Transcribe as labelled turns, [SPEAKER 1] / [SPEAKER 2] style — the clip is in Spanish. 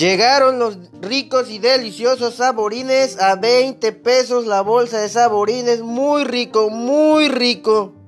[SPEAKER 1] Llegaron los ricos y deliciosos saborines a 20 pesos la bolsa de saborines. Muy rico, muy rico.